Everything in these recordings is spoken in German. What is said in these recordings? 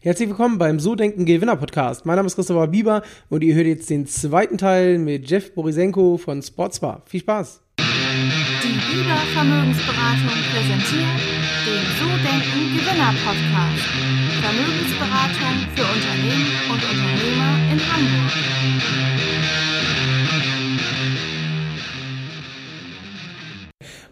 Herzlich willkommen beim So Denken Gewinner Podcast. Mein Name ist Christopher Bieber und ihr hört jetzt den zweiten Teil mit Jeff Borisenko von Sportsbar. Viel Spaß! Die Bieber Vermögensberatung präsentiert den So Denken Gewinner Podcast. Vermögensberatung für Unternehmen und Unternehmer in Hamburg.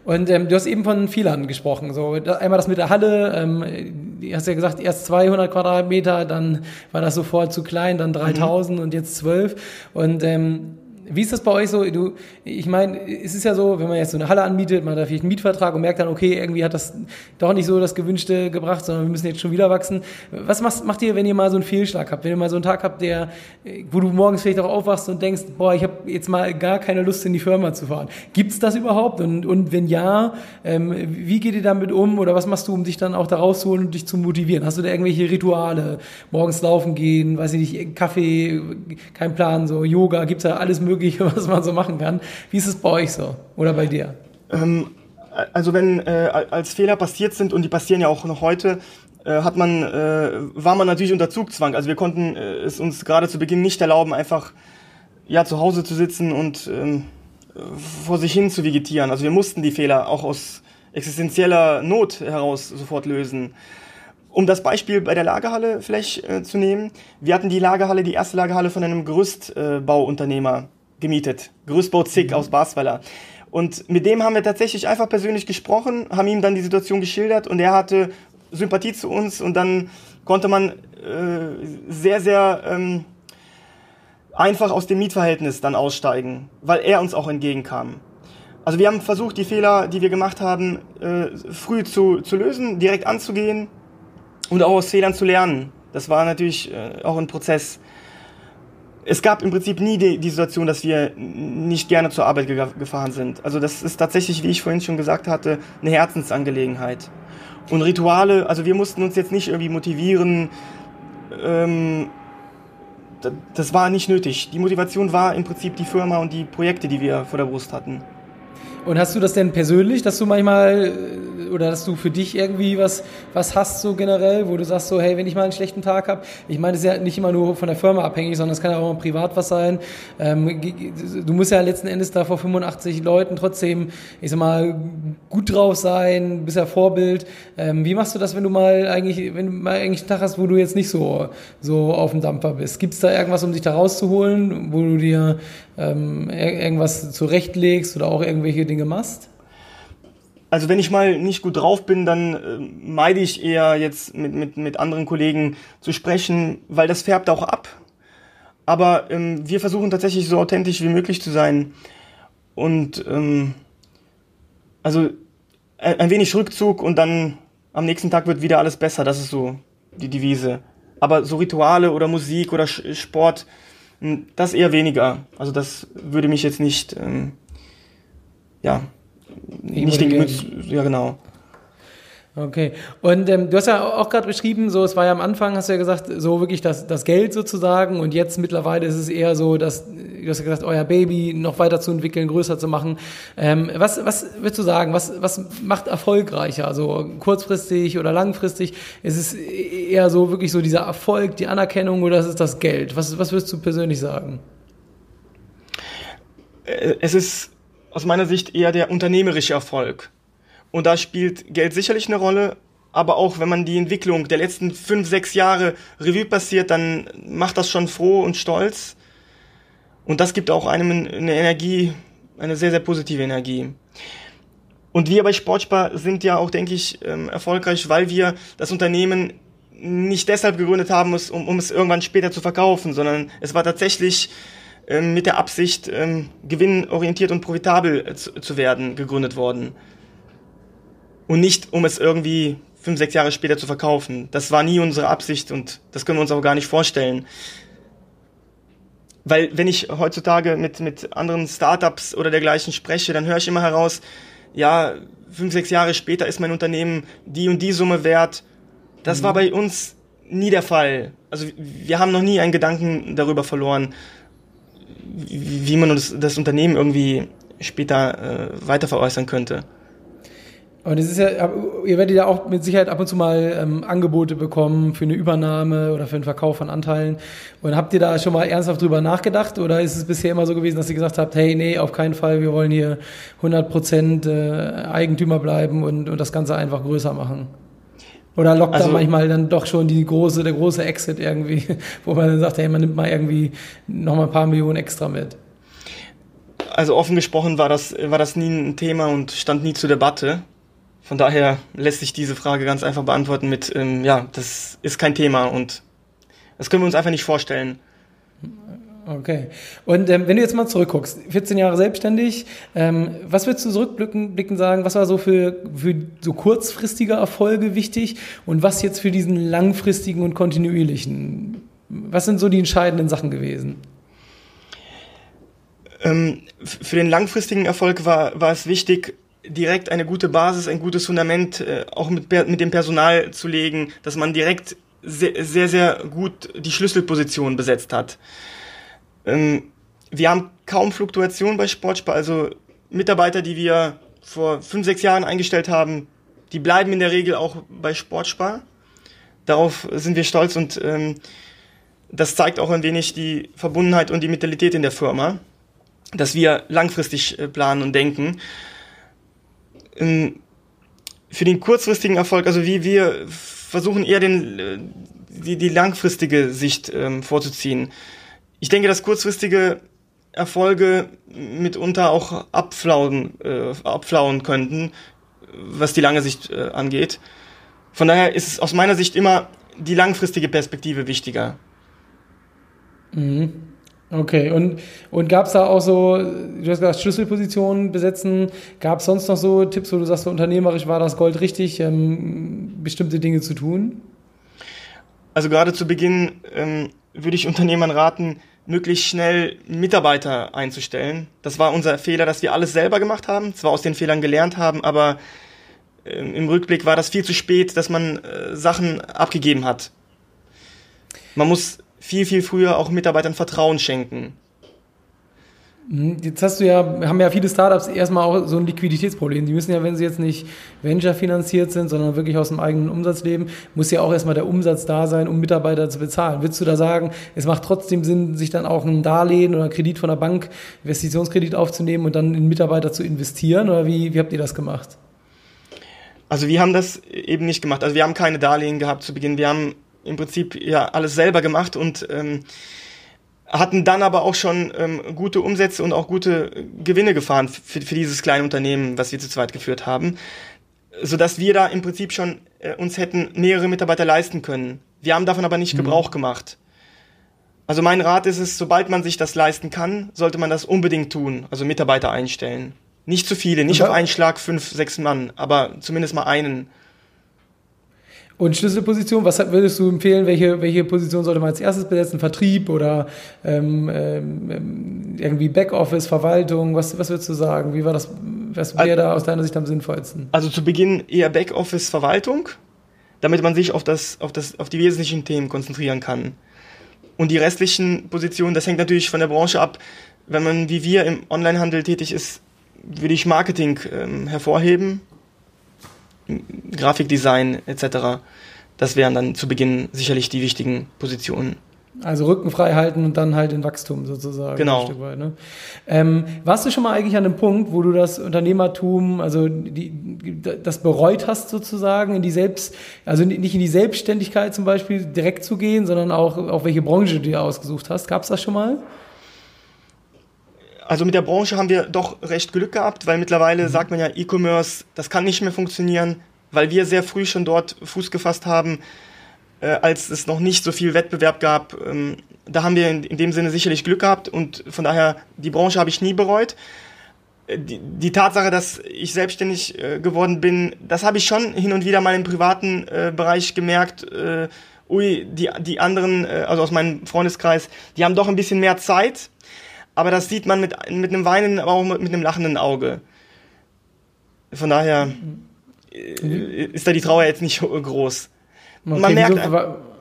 Und ähm, du hast eben von Fehlern gesprochen. So einmal das mit der Halle. Ähm, du hast ja gesagt, erst 200 Quadratmeter, dann war das sofort zu klein, dann 3000 mhm. und jetzt 12. Und ähm, wie ist das bei euch so? Du, ich meine, es ist ja so, wenn man jetzt so eine Halle anmietet, man hat da vielleicht einen Mietvertrag und merkt dann, okay, irgendwie hat das doch nicht so das Gewünschte gebracht, sondern wir müssen jetzt schon wieder wachsen. Was macht, macht ihr, wenn ihr mal so einen Fehlschlag habt? Wenn ihr mal so einen Tag habt, der, wo du morgens vielleicht auch aufwachst und denkst, boah, ich habe jetzt mal gar keine Lust, in die Firma zu fahren. Gibt's das überhaupt? Und, und wenn ja, ähm, wie geht ihr damit um? Oder was machst du, um dich dann auch da rauszuholen und dich zu motivieren? Hast du da irgendwelche Rituale? Morgens laufen gehen, weiß ich nicht, Kaffee, kein Plan, so Yoga, gibt's da alles mögliche? Mögliche, was man so machen kann. Wie ist es bei euch so oder bei dir? Ähm, also wenn äh, als Fehler passiert sind und die passieren ja auch noch heute, äh, hat man, äh, war man natürlich unter Zugzwang. Also wir konnten äh, es uns gerade zu Beginn nicht erlauben, einfach ja zu Hause zu sitzen und ähm, vor sich hin zu vegetieren. Also wir mussten die Fehler auch aus existenzieller Not heraus sofort lösen. Um das Beispiel bei der Lagerhalle vielleicht äh, zu nehmen, wir hatten die Lagerhalle, die erste Lagerhalle von einem Gerüstbauunternehmer gemietet. Gerüstbau Zick mhm. aus Basweiler. Und mit dem haben wir tatsächlich einfach persönlich gesprochen, haben ihm dann die Situation geschildert und er hatte Sympathie zu uns und dann konnte man äh, sehr, sehr ähm, einfach aus dem Mietverhältnis dann aussteigen, weil er uns auch entgegenkam. Also wir haben versucht, die Fehler, die wir gemacht haben, äh, früh zu, zu lösen, direkt anzugehen und auch aus Fehlern zu lernen. Das war natürlich äh, auch ein Prozess es gab im Prinzip nie die, die Situation, dass wir nicht gerne zur Arbeit ge gefahren sind. Also das ist tatsächlich, wie ich vorhin schon gesagt hatte, eine Herzensangelegenheit. Und Rituale, also wir mussten uns jetzt nicht irgendwie motivieren, ähm, das war nicht nötig. Die Motivation war im Prinzip die Firma und die Projekte, die wir vor der Brust hatten. Und hast du das denn persönlich, dass du manchmal oder dass du für dich irgendwie was, was hast so generell, wo du sagst so, hey, wenn ich mal einen schlechten Tag habe, ich meine, das ist ja nicht immer nur von der Firma abhängig, sondern es kann ja auch mal privat was sein. Ähm, du musst ja letzten Endes da vor 85 Leuten trotzdem, ich sag mal, gut drauf sein, bist ja Vorbild. Ähm, wie machst du das, wenn du mal eigentlich, wenn du mal eigentlich einen Tag hast, wo du jetzt nicht so, so auf dem Dampfer bist? Gibt es da irgendwas, um dich da rauszuholen, wo du dir ähm, irgendwas zurechtlegst oder auch irgendwelche Dinge machst? Also wenn ich mal nicht gut drauf bin, dann äh, meide ich eher jetzt mit, mit, mit anderen Kollegen zu sprechen, weil das färbt auch ab. Aber ähm, wir versuchen tatsächlich so authentisch wie möglich zu sein. Und ähm, also ein wenig Rückzug und dann am nächsten Tag wird wieder alles besser. Das ist so die Devise. Aber so Rituale oder Musik oder Sport, das eher weniger. Also das würde mich jetzt nicht, ähm, ja, nicht den Gemüts, ja genau. Okay. Und ähm, du hast ja auch gerade beschrieben, so es war ja am Anfang, hast du ja gesagt, so wirklich das, das Geld sozusagen und jetzt mittlerweile ist es eher so, dass du hast ja gesagt, euer Baby noch weiter zu entwickeln, größer zu machen. Ähm, was, was würdest du sagen, was, was macht erfolgreicher? Also kurzfristig oder langfristig? Ist es eher so wirklich so dieser Erfolg, die Anerkennung oder ist es das Geld? Was, was würdest du persönlich sagen? Äh, es ist aus meiner Sicht eher der unternehmerische Erfolg. Und da spielt Geld sicherlich eine Rolle, aber auch wenn man die Entwicklung der letzten fünf, sechs Jahre Revue passiert, dann macht das schon froh und stolz. Und das gibt auch einem eine Energie, eine sehr, sehr positive Energie. Und wir bei Sportspar sind ja auch, denke ich, ähm, erfolgreich, weil wir das Unternehmen nicht deshalb gegründet haben, um, um es irgendwann später zu verkaufen, sondern es war tatsächlich ähm, mit der Absicht, ähm, gewinnorientiert und profitabel zu, zu werden, gegründet worden. Und nicht, um es irgendwie fünf, sechs Jahre später zu verkaufen. Das war nie unsere Absicht und das können wir uns auch gar nicht vorstellen. Weil wenn ich heutzutage mit, mit anderen Startups oder dergleichen spreche, dann höre ich immer heraus, ja, fünf, sechs Jahre später ist mein Unternehmen die und die Summe wert. Das mhm. war bei uns nie der Fall. Also wir haben noch nie einen Gedanken darüber verloren, wie man das, das Unternehmen irgendwie später äh, weiter veräußern könnte. Aber das ist ja, ihr werdet ja auch mit Sicherheit ab und zu mal ähm, Angebote bekommen für eine Übernahme oder für einen Verkauf von Anteilen. Und habt ihr da schon mal ernsthaft drüber nachgedacht oder ist es bisher immer so gewesen, dass ihr gesagt habt, hey, nee, auf keinen Fall, wir wollen hier 100 Prozent äh, Eigentümer bleiben und, und das Ganze einfach größer machen? Oder lockt also, da manchmal dann doch schon die große, der große Exit irgendwie, wo man dann sagt, hey, man nimmt mal irgendwie noch mal ein paar Millionen extra mit? Also offen gesprochen war das, war das nie ein Thema und stand nie zur Debatte. Von daher lässt sich diese Frage ganz einfach beantworten mit, ähm, ja, das ist kein Thema und das können wir uns einfach nicht vorstellen. Okay. Und ähm, wenn du jetzt mal zurückguckst, 14 Jahre selbstständig, ähm, was würdest du zurückblicken sagen, was war so für, für so kurzfristige Erfolge wichtig und was jetzt für diesen langfristigen und kontinuierlichen? Was sind so die entscheidenden Sachen gewesen? Ähm, für den langfristigen Erfolg war, war es wichtig, direkt eine gute Basis, ein gutes Fundament äh, auch mit, mit dem Personal zu legen, dass man direkt sehr, sehr, sehr gut die Schlüsselposition besetzt hat. Ähm, wir haben kaum Fluktuation bei Sportspar, also Mitarbeiter, die wir vor fünf, sechs Jahren eingestellt haben, die bleiben in der Regel auch bei Sportspar. Darauf sind wir stolz und ähm, das zeigt auch ein wenig die Verbundenheit und die Mentalität in der Firma, dass wir langfristig äh, planen und denken für den kurzfristigen Erfolg, also wie wir versuchen eher den, äh, die, die langfristige Sicht ähm, vorzuziehen. Ich denke, dass kurzfristige Erfolge mitunter auch abflauen, äh, abflauen könnten, was die lange Sicht äh, angeht. Von daher ist es aus meiner Sicht immer die langfristige Perspektive wichtiger. Mhm. Okay, und, und gab es da auch so, du hast gesagt, Schlüsselpositionen besetzen, gab es sonst noch so Tipps, wo du sagst, so unternehmerisch war das Gold richtig, ähm, bestimmte Dinge zu tun? Also gerade zu Beginn ähm, würde ich Unternehmern raten, möglichst schnell Mitarbeiter einzustellen. Das war unser Fehler, dass wir alles selber gemacht haben, zwar aus den Fehlern gelernt haben, aber ähm, im Rückblick war das viel zu spät, dass man äh, Sachen abgegeben hat. Man muss viel, viel früher auch Mitarbeitern Vertrauen schenken. Mhm, jetzt hast du ja, haben ja viele Startups erstmal auch so ein Liquiditätsproblem. Die müssen ja, wenn sie jetzt nicht Venture finanziert sind, sondern wirklich aus dem eigenen Umsatz leben, muss ja auch erstmal der Umsatz da sein, um Mitarbeiter zu bezahlen. Würdest du da sagen, es macht trotzdem Sinn, sich dann auch ein Darlehen oder einen Kredit von der Bank, Investitionskredit aufzunehmen und dann in Mitarbeiter zu investieren? Oder wie, wie habt ihr das gemacht? Also wir haben das eben nicht gemacht. Also wir haben keine Darlehen gehabt zu Beginn. Wir haben im Prinzip ja alles selber gemacht und ähm, hatten dann aber auch schon ähm, gute Umsätze und auch gute Gewinne gefahren für, für dieses kleine Unternehmen, was wir zu zweit geführt haben, so dass wir da im Prinzip schon äh, uns hätten mehrere Mitarbeiter leisten können. Wir haben davon aber nicht mhm. Gebrauch gemacht. Also mein Rat ist es, sobald man sich das leisten kann, sollte man das unbedingt tun, also Mitarbeiter einstellen. Nicht zu viele, nicht auf einen Schlag fünf, sechs Mann, aber zumindest mal einen. Und Schlüsselposition, was würdest du empfehlen? Welche, welche Position sollte man als erstes besetzen? Vertrieb oder ähm, ähm, irgendwie Backoffice, Verwaltung? Was, was würdest du sagen? Wie war das? Was wäre da aus deiner Sicht am sinnvollsten? Also zu Beginn eher Backoffice, Verwaltung, damit man sich auf, das, auf, das, auf die wesentlichen Themen konzentrieren kann. Und die restlichen Positionen, das hängt natürlich von der Branche ab. Wenn man wie wir im Onlinehandel tätig ist, würde ich Marketing ähm, hervorheben Grafikdesign etc. Das wären dann zu Beginn sicherlich die wichtigen Positionen. Also Rücken frei halten und dann halt in Wachstum sozusagen. Genau. Weit, ne? ähm, warst du schon mal eigentlich an einem Punkt, wo du das Unternehmertum, also die, das bereut hast sozusagen, in die Selbst, also nicht in die Selbstständigkeit zum Beispiel direkt zu gehen, sondern auch auf welche Branche du dir ausgesucht hast? Gab es das schon mal? Also mit der Branche haben wir doch recht Glück gehabt, weil mittlerweile mhm. sagt man ja, E-Commerce, das kann nicht mehr funktionieren, weil wir sehr früh schon dort Fuß gefasst haben, äh, als es noch nicht so viel Wettbewerb gab. Ähm, da haben wir in, in, dem Sinne sicherlich Glück gehabt und von daher, die Branche habe ich nie bereut. Äh, die, die Tatsache, dass ich selbstständig äh, geworden bin, das habe ich schon hin und wieder mal im privaten äh, Bereich gemerkt. Äh, ui, die, die anderen, äh, also aus meinem Freundeskreis, die haben doch ein bisschen mehr Zeit aber das sieht man mit, mit einem weinenden, aber auch mit, mit einem lachenden Auge. Von daher mhm. ist da die Trauer jetzt nicht groß. Okay, man, merkt,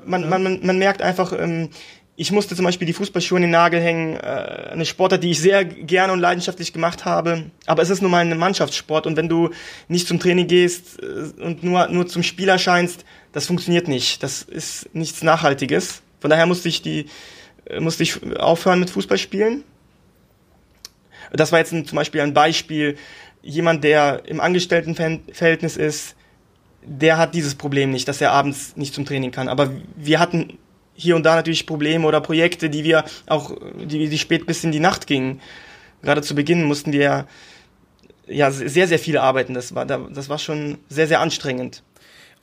man, man, man, man merkt einfach, ähm, ich musste zum Beispiel die Fußballschuhe in den Nagel hängen, äh, eine Sportart, die ich sehr gerne und leidenschaftlich gemacht habe. Aber es ist nun mal ein Mannschaftssport und wenn du nicht zum Training gehst äh, und nur, nur zum Spiel erscheinst, das funktioniert nicht. Das ist nichts Nachhaltiges. Von daher musste ich die, äh, musste ich aufhören mit Fußballspielen. Das war jetzt ein, zum Beispiel ein Beispiel. Jemand, der im Angestelltenverhältnis ist, der hat dieses Problem nicht, dass er abends nicht zum Training kann. Aber wir hatten hier und da natürlich Probleme oder Projekte, die wir auch, die, die spät bis in die Nacht gingen. Gerade zu Beginn mussten wir ja sehr, sehr viel arbeiten. Das war, das war schon sehr, sehr anstrengend.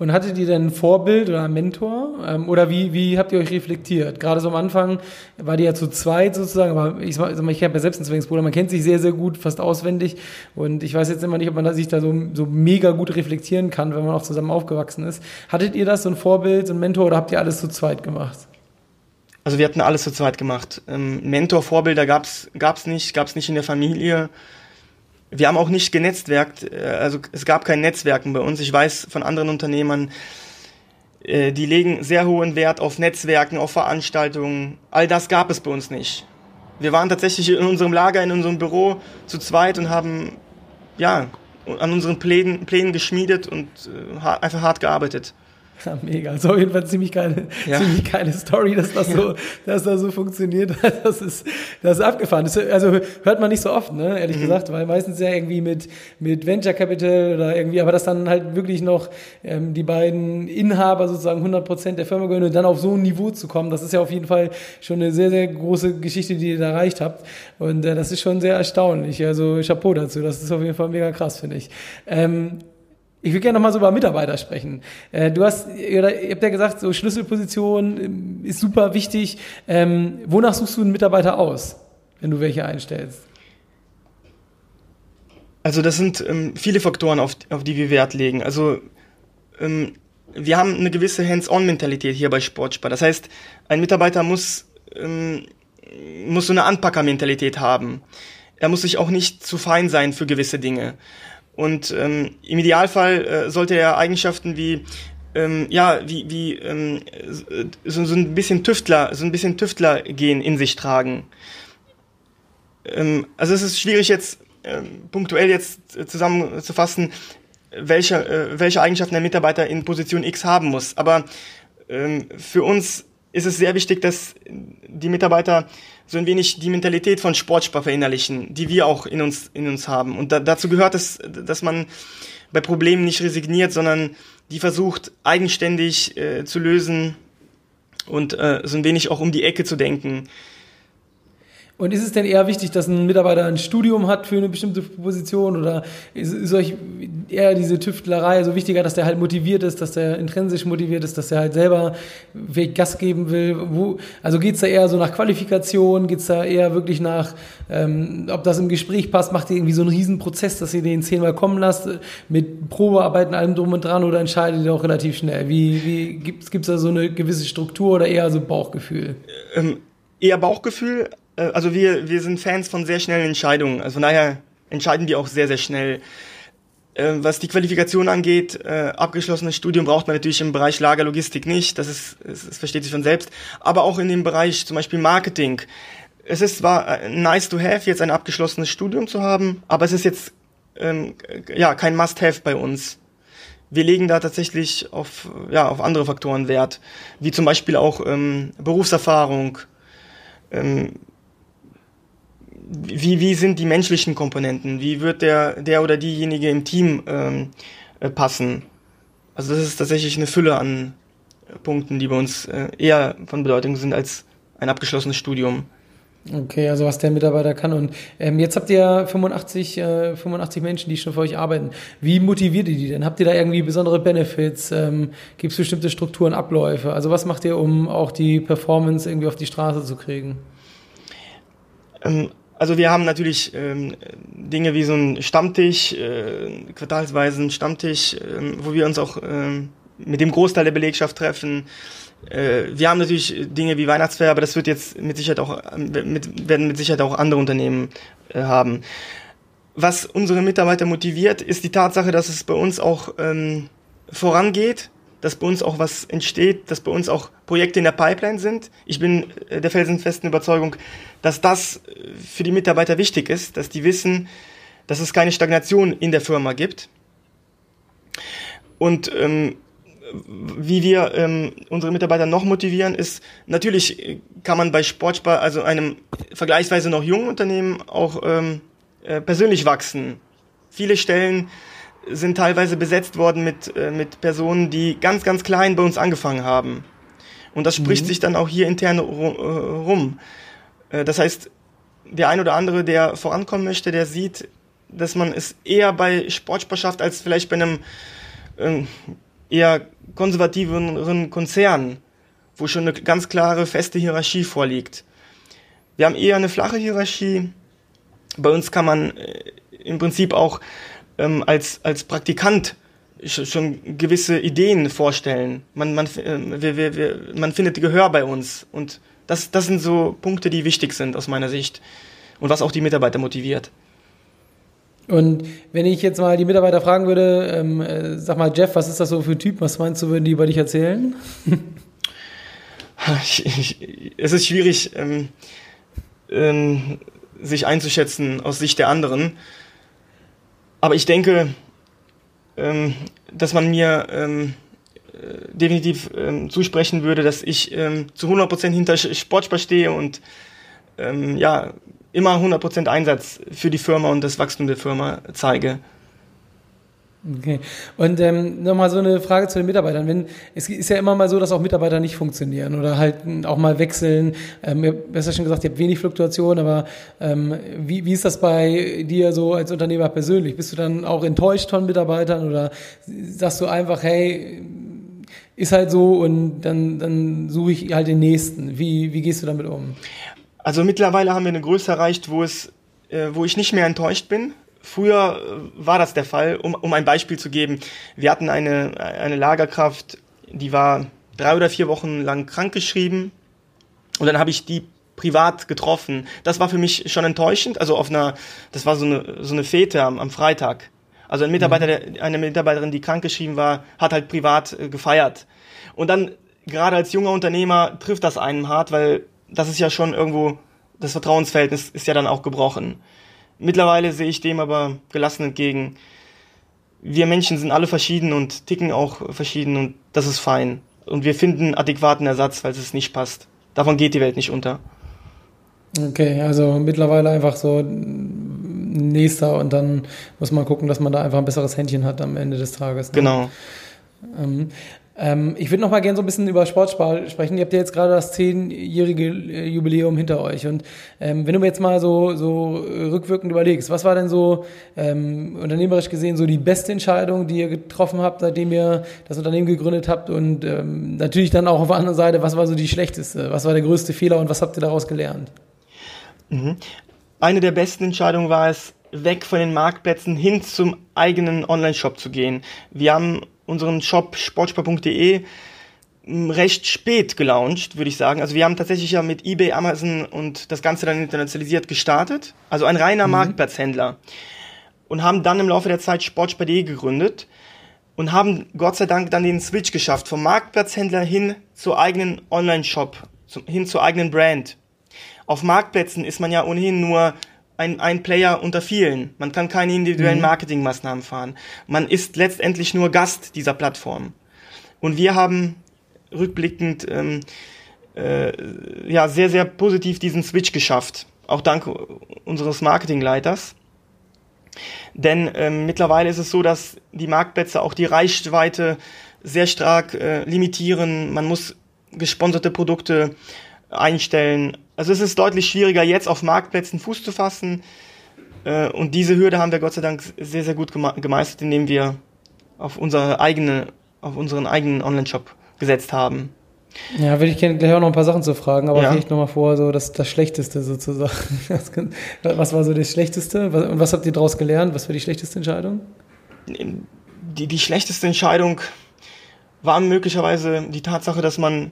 Und hattet ihr denn ein Vorbild oder einen Mentor? Ähm, oder wie, wie habt ihr euch reflektiert? Gerade so am Anfang war die ja zu zweit sozusagen, aber ich, sag ich habe ja selbst einen Zwillingsbruder, man kennt sich sehr, sehr gut, fast auswendig. Und ich weiß jetzt immer nicht, ob man sich da so, so mega gut reflektieren kann, wenn man auch zusammen aufgewachsen ist. Hattet ihr das, so ein Vorbild, so ein Mentor, oder habt ihr alles zu zweit gemacht? Also wir hatten alles zu zweit gemacht. Ähm, Mentor, Vorbilder gab's gab's nicht, gab's nicht in der Familie wir haben auch nicht genetzwerkt, äh, also es gab kein Netzwerken bei uns. Ich weiß von anderen Unternehmern, äh, die legen sehr hohen Wert auf Netzwerken, auf Veranstaltungen. All das gab es bei uns nicht. Wir waren tatsächlich in unserem Lager, in unserem Büro zu zweit und haben ja an unseren Plänen, Plänen geschmiedet und äh, einfach hart gearbeitet. Ja, mega. Das ist auf jeden Fall ziemlich geile, ja. ziemlich geile Story, dass das so, dass das so funktioniert. Das ist, das ist abgefahren. Das, also hört man nicht so oft, ne, ehrlich mhm. gesagt, weil meistens ja irgendwie mit, mit Venture Capital oder irgendwie, aber dass dann halt wirklich noch ähm, die beiden Inhaber sozusagen 100 Prozent der Firma gehören und dann auf so ein Niveau zu kommen, das ist ja auf jeden Fall schon eine sehr, sehr große Geschichte, die ihr da erreicht habt. Und äh, das ist schon sehr erstaunlich. Also Chapeau dazu. Das ist auf jeden Fall mega krass, finde ich. Ähm, ich will gerne nochmal so über Mitarbeiter sprechen. Äh, du hast, ihr habt ja gesagt, so Schlüsselposition ähm, ist super wichtig. Ähm, wonach suchst du einen Mitarbeiter aus, wenn du welche einstellst? Also das sind ähm, viele Faktoren, auf, auf die wir Wert legen. Also wir haben eine gewisse Hands-on-Mentalität hier bei Sportspar. Das heißt, ein Mitarbeiter muss, muss so eine Anpacker-Mentalität haben. Er muss sich auch nicht zu fein sein für gewisse Dinge. Und ähm, im Idealfall äh, sollte er Eigenschaften wie ähm, ja, wie, wie ähm, so, so ein bisschen Tüftler, so ein bisschen Tüftler-Gen in sich tragen. Ähm, also es ist schwierig jetzt ähm, punktuell jetzt zusammenzufassen, welche, äh, welche Eigenschaften der Mitarbeiter in Position X haben muss. Aber ähm, für uns ist es sehr wichtig, dass die Mitarbeiter so ein wenig die Mentalität von Sportspar verinnerlichen, die wir auch in uns, in uns haben. Und da, dazu gehört es, dass man bei Problemen nicht resigniert, sondern die versucht, eigenständig äh, zu lösen und äh, so ein wenig auch um die Ecke zu denken. Und ist es denn eher wichtig, dass ein Mitarbeiter ein Studium hat für eine bestimmte Position oder ist, ist euch eher diese Tüftlerei so wichtiger, dass der halt motiviert ist, dass der intrinsisch motiviert ist, dass der halt selber Gas geben will? Wo, also geht's da eher so nach Qualifikation, geht's da eher wirklich nach, ähm, ob das im Gespräch passt, macht ihr irgendwie so einen Riesenprozess, dass ihr den zehnmal kommen lasst, mit Probearbeiten, allem drum und dran oder entscheidet ihr auch relativ schnell? Wie, wie gibt's, gibt's da so eine gewisse Struktur oder eher so Bauchgefühl? Ähm, eher Bauchgefühl, äh, also wir, wir sind Fans von sehr schnellen Entscheidungen. Also von daher entscheiden wir auch sehr, sehr schnell. Äh, was die Qualifikation angeht, äh, abgeschlossenes Studium braucht man natürlich im Bereich Lagerlogistik nicht, das, ist, das versteht sich von selbst, aber auch in dem Bereich zum Beispiel Marketing. Es ist zwar nice to have, jetzt ein abgeschlossenes Studium zu haben, aber es ist jetzt ähm, ja kein Must-have bei uns. Wir legen da tatsächlich auf, ja, auf andere Faktoren Wert, wie zum Beispiel auch ähm, Berufserfahrung, ähm, wie, wie sind die menschlichen Komponenten? Wie wird der, der oder diejenige im Team ähm, äh, passen? Also das ist tatsächlich eine Fülle an Punkten, die bei uns äh, eher von Bedeutung sind als ein abgeschlossenes Studium. Okay, also was der Mitarbeiter kann. Und ähm, jetzt habt ihr 85, äh, 85 Menschen, die schon für euch arbeiten. Wie motiviert ihr die denn? Habt ihr da irgendwie besondere Benefits? Ähm, Gibt es bestimmte Strukturen, Abläufe? Also was macht ihr, um auch die Performance irgendwie auf die Straße zu kriegen? Ähm, also wir haben natürlich ähm, Dinge wie so ein Stammtisch, äh, quartalsweise ein Stammtisch, äh, wo wir uns auch äh, mit dem Großteil der Belegschaft treffen. Äh, wir haben natürlich Dinge wie Weihnachtsfeier, aber das wird jetzt mit Sicherheit auch mit, werden mit Sicherheit auch andere Unternehmen äh, haben. Was unsere Mitarbeiter motiviert, ist die Tatsache, dass es bei uns auch ähm, vorangeht, dass bei uns auch was entsteht, dass bei uns auch Projekte in der Pipeline sind. Ich bin äh, der felsenfesten Überzeugung, dass das äh, für die Mitarbeiter wichtig ist, dass die wissen, dass es keine Stagnation in der Firma gibt. Und ähm, wie wir ähm, unsere Mitarbeiter noch motivieren, ist natürlich äh, kann man bei Sportspar, also einem vergleichsweise noch jungen Unternehmen, auch ähm, äh, persönlich wachsen. Viele Stellen sind teilweise besetzt worden mit, äh, mit Personen, die ganz, ganz klein bei uns angefangen haben. Und das spricht mhm. sich dann auch hier intern äh, rum. Äh, das heißt, der ein oder andere, der vorankommen möchte, der sieht, dass man es eher bei Sportspar schafft, als vielleicht bei einem äh, eher konservativeren Konzern, wo schon eine ganz klare, feste Hierarchie vorliegt. Wir haben eher eine flache Hierarchie. Bei uns kann man äh, im Prinzip auch ähm, als, als Praktikant schon gewisse Ideen vorstellen. Man, man, äh, wir, wir, wir, man findet Gehör bei uns. Und das, das sind so Punkte, die wichtig sind aus meiner Sicht und was auch die Mitarbeiter motiviert. Und wenn ich jetzt mal die Mitarbeiter fragen würde, ähm, äh, sag mal, Jeff, was ist das so für ein Typ? Was meinst du, würden die über dich erzählen? ich, ich, es ist schwierig, ähm, ähm, sich einzuschätzen aus Sicht der anderen. Aber ich denke, ähm, dass man mir ähm, äh, definitiv ähm, zusprechen würde, dass ich ähm, zu 100% hinter Sportspar stehe und ähm, ja, immer 100% Einsatz für die Firma und das Wachstum der Firma zeige. Okay. Und ähm, nochmal so eine Frage zu den Mitarbeitern. Wenn, es ist ja immer mal so, dass auch Mitarbeiter nicht funktionieren oder halt auch mal wechseln. Ähm, du hast ja schon gesagt, ihr habt wenig Fluktuation, aber ähm, wie, wie ist das bei dir so als Unternehmer persönlich? Bist du dann auch enttäuscht von Mitarbeitern oder sagst du einfach, hey, ist halt so und dann, dann suche ich halt den nächsten. Wie, wie gehst du damit um? Also mittlerweile haben wir eine Größe erreicht, wo es, äh, wo ich nicht mehr enttäuscht bin, Früher äh, war das der Fall, um, um ein Beispiel zu geben. Wir hatten eine, eine Lagerkraft, die war drei oder vier Wochen lang krankgeschrieben und dann habe ich die privat getroffen. Das war für mich schon enttäuschend. Also auf einer, das war so eine, so eine Fete am, am Freitag. Also ein Mitarbeiter, mhm. der, eine Mitarbeiterin, die krankgeschrieben war, hat halt privat äh, gefeiert. Und dann, gerade als junger Unternehmer, trifft das einen hart, weil das ist ja schon irgendwo, das Vertrauensverhältnis ist ja dann auch gebrochen. Mittlerweile sehe ich dem aber gelassen entgegen. Wir Menschen sind alle verschieden und ticken auch verschieden und das ist fein. Und wir finden adäquaten Ersatz, falls es nicht passt. Davon geht die Welt nicht unter. Okay, also mittlerweile einfach so nächster und dann muss man gucken, dass man da einfach ein besseres Händchen hat am Ende des Tages. Ne? Genau. Ähm, ähm, ich würde noch mal gerne so ein bisschen über Sportspar sprechen. Ihr habt ja jetzt gerade das zehnjährige äh, Jubiläum hinter euch. Und ähm, wenn du mir jetzt mal so, so rückwirkend überlegst, was war denn so ähm, unternehmerisch gesehen so die beste Entscheidung, die ihr getroffen habt, seitdem ihr das Unternehmen gegründet habt? Und ähm, natürlich dann auch auf der anderen Seite, was war so die schlechteste? Was war der größte Fehler und was habt ihr daraus gelernt? Mhm. Eine der besten Entscheidungen war es, weg von den Marktplätzen hin zum eigenen Online-Shop zu gehen. Wir haben unseren Shop sportspar.de recht spät gelauncht, würde ich sagen. Also wir haben tatsächlich ja mit eBay, Amazon und das Ganze dann internationalisiert gestartet. Also ein reiner mhm. Marktplatzhändler. Und haben dann im Laufe der Zeit Sportspar.de gegründet und haben Gott sei Dank dann den Switch geschafft vom Marktplatzhändler hin zur eigenen Online-Shop, hin zur eigenen Brand. Auf Marktplätzen ist man ja ohnehin nur ein, ein Player unter vielen. Man kann keine individuellen mhm. Marketingmaßnahmen fahren. Man ist letztendlich nur Gast dieser Plattform. Und wir haben rückblickend ähm, äh, ja sehr, sehr positiv diesen Switch geschafft. Auch dank unseres Marketingleiters. Denn ähm, mittlerweile ist es so, dass die Marktplätze auch die Reichweite sehr stark äh, limitieren. Man muss gesponserte Produkte einstellen. Also es ist deutlich schwieriger, jetzt auf Marktplätzen Fuß zu fassen. Äh, und diese Hürde haben wir Gott sei Dank sehr, sehr gut gemeistert, indem wir auf, unsere eigene, auf unseren eigenen Online-Shop gesetzt haben. Ja, würde ich gerne gleich auch noch ein paar Sachen zu fragen, aber ja. vielleicht nochmal vor, so das, das Schlechteste sozusagen. Was war so das Schlechteste? Und was habt ihr daraus gelernt? Was war die schlechteste Entscheidung? Die, die schlechteste Entscheidung war möglicherweise die Tatsache, dass man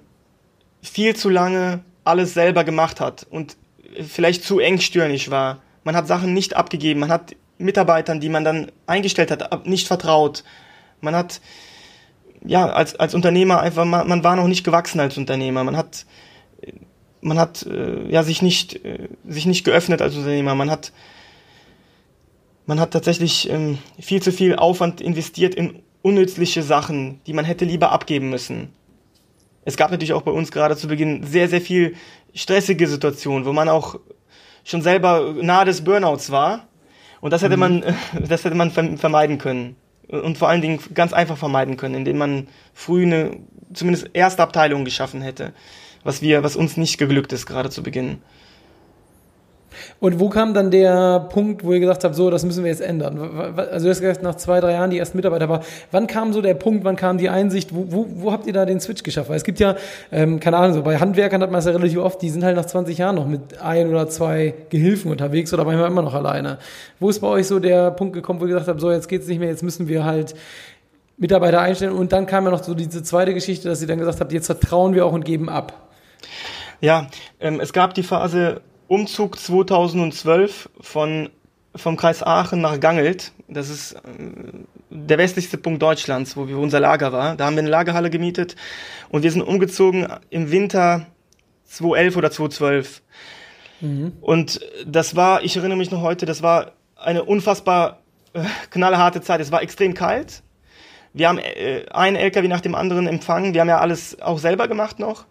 viel zu lange alles selber gemacht hat und vielleicht zu engstirnig war. Man hat Sachen nicht abgegeben, man hat Mitarbeitern, die man dann eingestellt hat, nicht vertraut. Man hat ja, als, als Unternehmer einfach, man, man war noch nicht gewachsen als Unternehmer. Man hat, man hat äh, ja sich nicht, äh, sich nicht geöffnet als Unternehmer. Man hat, man hat tatsächlich ähm, viel zu viel Aufwand investiert in unnützliche Sachen, die man hätte lieber abgeben müssen. Es gab natürlich auch bei uns gerade zu Beginn sehr, sehr viel stressige Situationen, wo man auch schon selber nahe des Burnouts war. Und das hätte mhm. man, das hätte man vermeiden können. Und vor allen Dingen ganz einfach vermeiden können, indem man früh eine, zumindest erste Abteilung geschaffen hätte. Was wir, was uns nicht geglückt ist, gerade zu Beginn. Und wo kam dann der Punkt, wo ihr gesagt habt, so, das müssen wir jetzt ändern? Also du hast gesagt, nach zwei, drei Jahren die ersten Mitarbeiter war. Wann kam so der Punkt, wann kam die Einsicht, wo, wo, wo habt ihr da den Switch geschafft? Weil es gibt ja, ähm, keine Ahnung, so bei Handwerkern hat man es ja relativ oft, die sind halt nach 20 Jahren noch mit ein oder zwei Gehilfen unterwegs oder manchmal immer noch alleine. Wo ist bei euch so der Punkt gekommen, wo ihr gesagt habt, so, jetzt geht's nicht mehr, jetzt müssen wir halt Mitarbeiter einstellen und dann kam ja noch so diese zweite Geschichte, dass ihr dann gesagt habt, jetzt vertrauen wir auch und geben ab. Ja, ähm, es gab die Phase, Umzug 2012 von, vom Kreis Aachen nach Gangelt. Das ist äh, der westlichste Punkt Deutschlands, wo wir unser Lager war. Da haben wir eine Lagerhalle gemietet und wir sind umgezogen im Winter 2011 oder 2012. Mhm. Und das war, ich erinnere mich noch heute, das war eine unfassbar äh, knallharte Zeit. Es war extrem kalt. Wir haben äh, einen LKW nach dem anderen empfangen. Wir haben ja alles auch selber gemacht noch.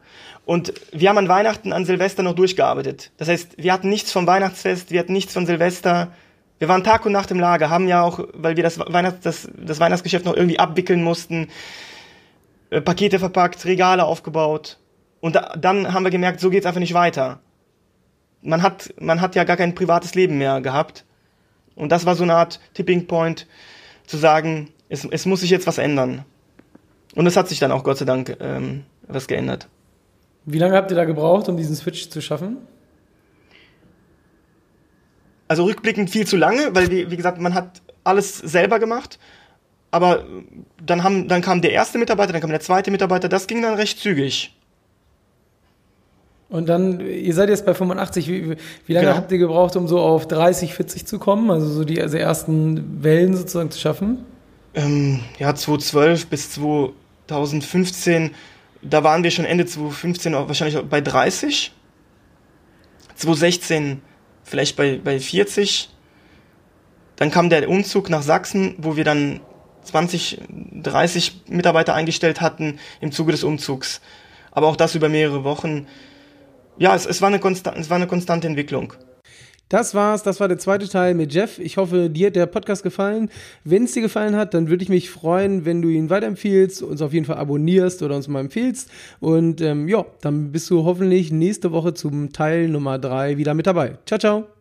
Und wir haben an Weihnachten, an Silvester noch durchgearbeitet. Das heißt, wir hatten nichts vom Weihnachtsfest, wir hatten nichts von Silvester. Wir waren Tag und Nacht im Lager, haben ja auch, weil wir das, Weihnachts-, das, das Weihnachtsgeschäft noch irgendwie abwickeln mussten, äh, Pakete verpackt, Regale aufgebaut. Und da, dann haben wir gemerkt, so geht's einfach nicht weiter. Man hat, man hat ja gar kein privates Leben mehr gehabt. Und das war so eine Art Tipping Point, zu sagen, es, es muss sich jetzt was ändern. Und es hat sich dann auch Gott sei Dank ähm, was geändert. Wie lange habt ihr da gebraucht, um diesen Switch zu schaffen? Also rückblickend viel zu lange, weil wie, wie gesagt, man hat alles selber gemacht. Aber dann, haben, dann kam der erste Mitarbeiter, dann kam der zweite Mitarbeiter, das ging dann recht zügig. Und dann, ihr seid jetzt bei 85, wie, wie lange genau. habt ihr gebraucht, um so auf 30, 40 zu kommen? Also so die also ersten Wellen sozusagen zu schaffen? Ähm, ja, 2012 bis 2015 da waren wir schon Ende 2015 wahrscheinlich bei 30. 2016 vielleicht bei, bei 40. Dann kam der Umzug nach Sachsen, wo wir dann 20, 30 Mitarbeiter eingestellt hatten im Zuge des Umzugs. Aber auch das über mehrere Wochen. Ja, es, es, war, eine es war eine konstante Entwicklung. Das war's, das war der zweite Teil mit Jeff. Ich hoffe, dir hat der Podcast gefallen. Wenn es dir gefallen hat, dann würde ich mich freuen, wenn du ihn weiterempfiehlst, uns auf jeden Fall abonnierst oder uns mal empfiehlst. Und ähm, ja, dann bist du hoffentlich nächste Woche zum Teil Nummer drei wieder mit dabei. Ciao, ciao.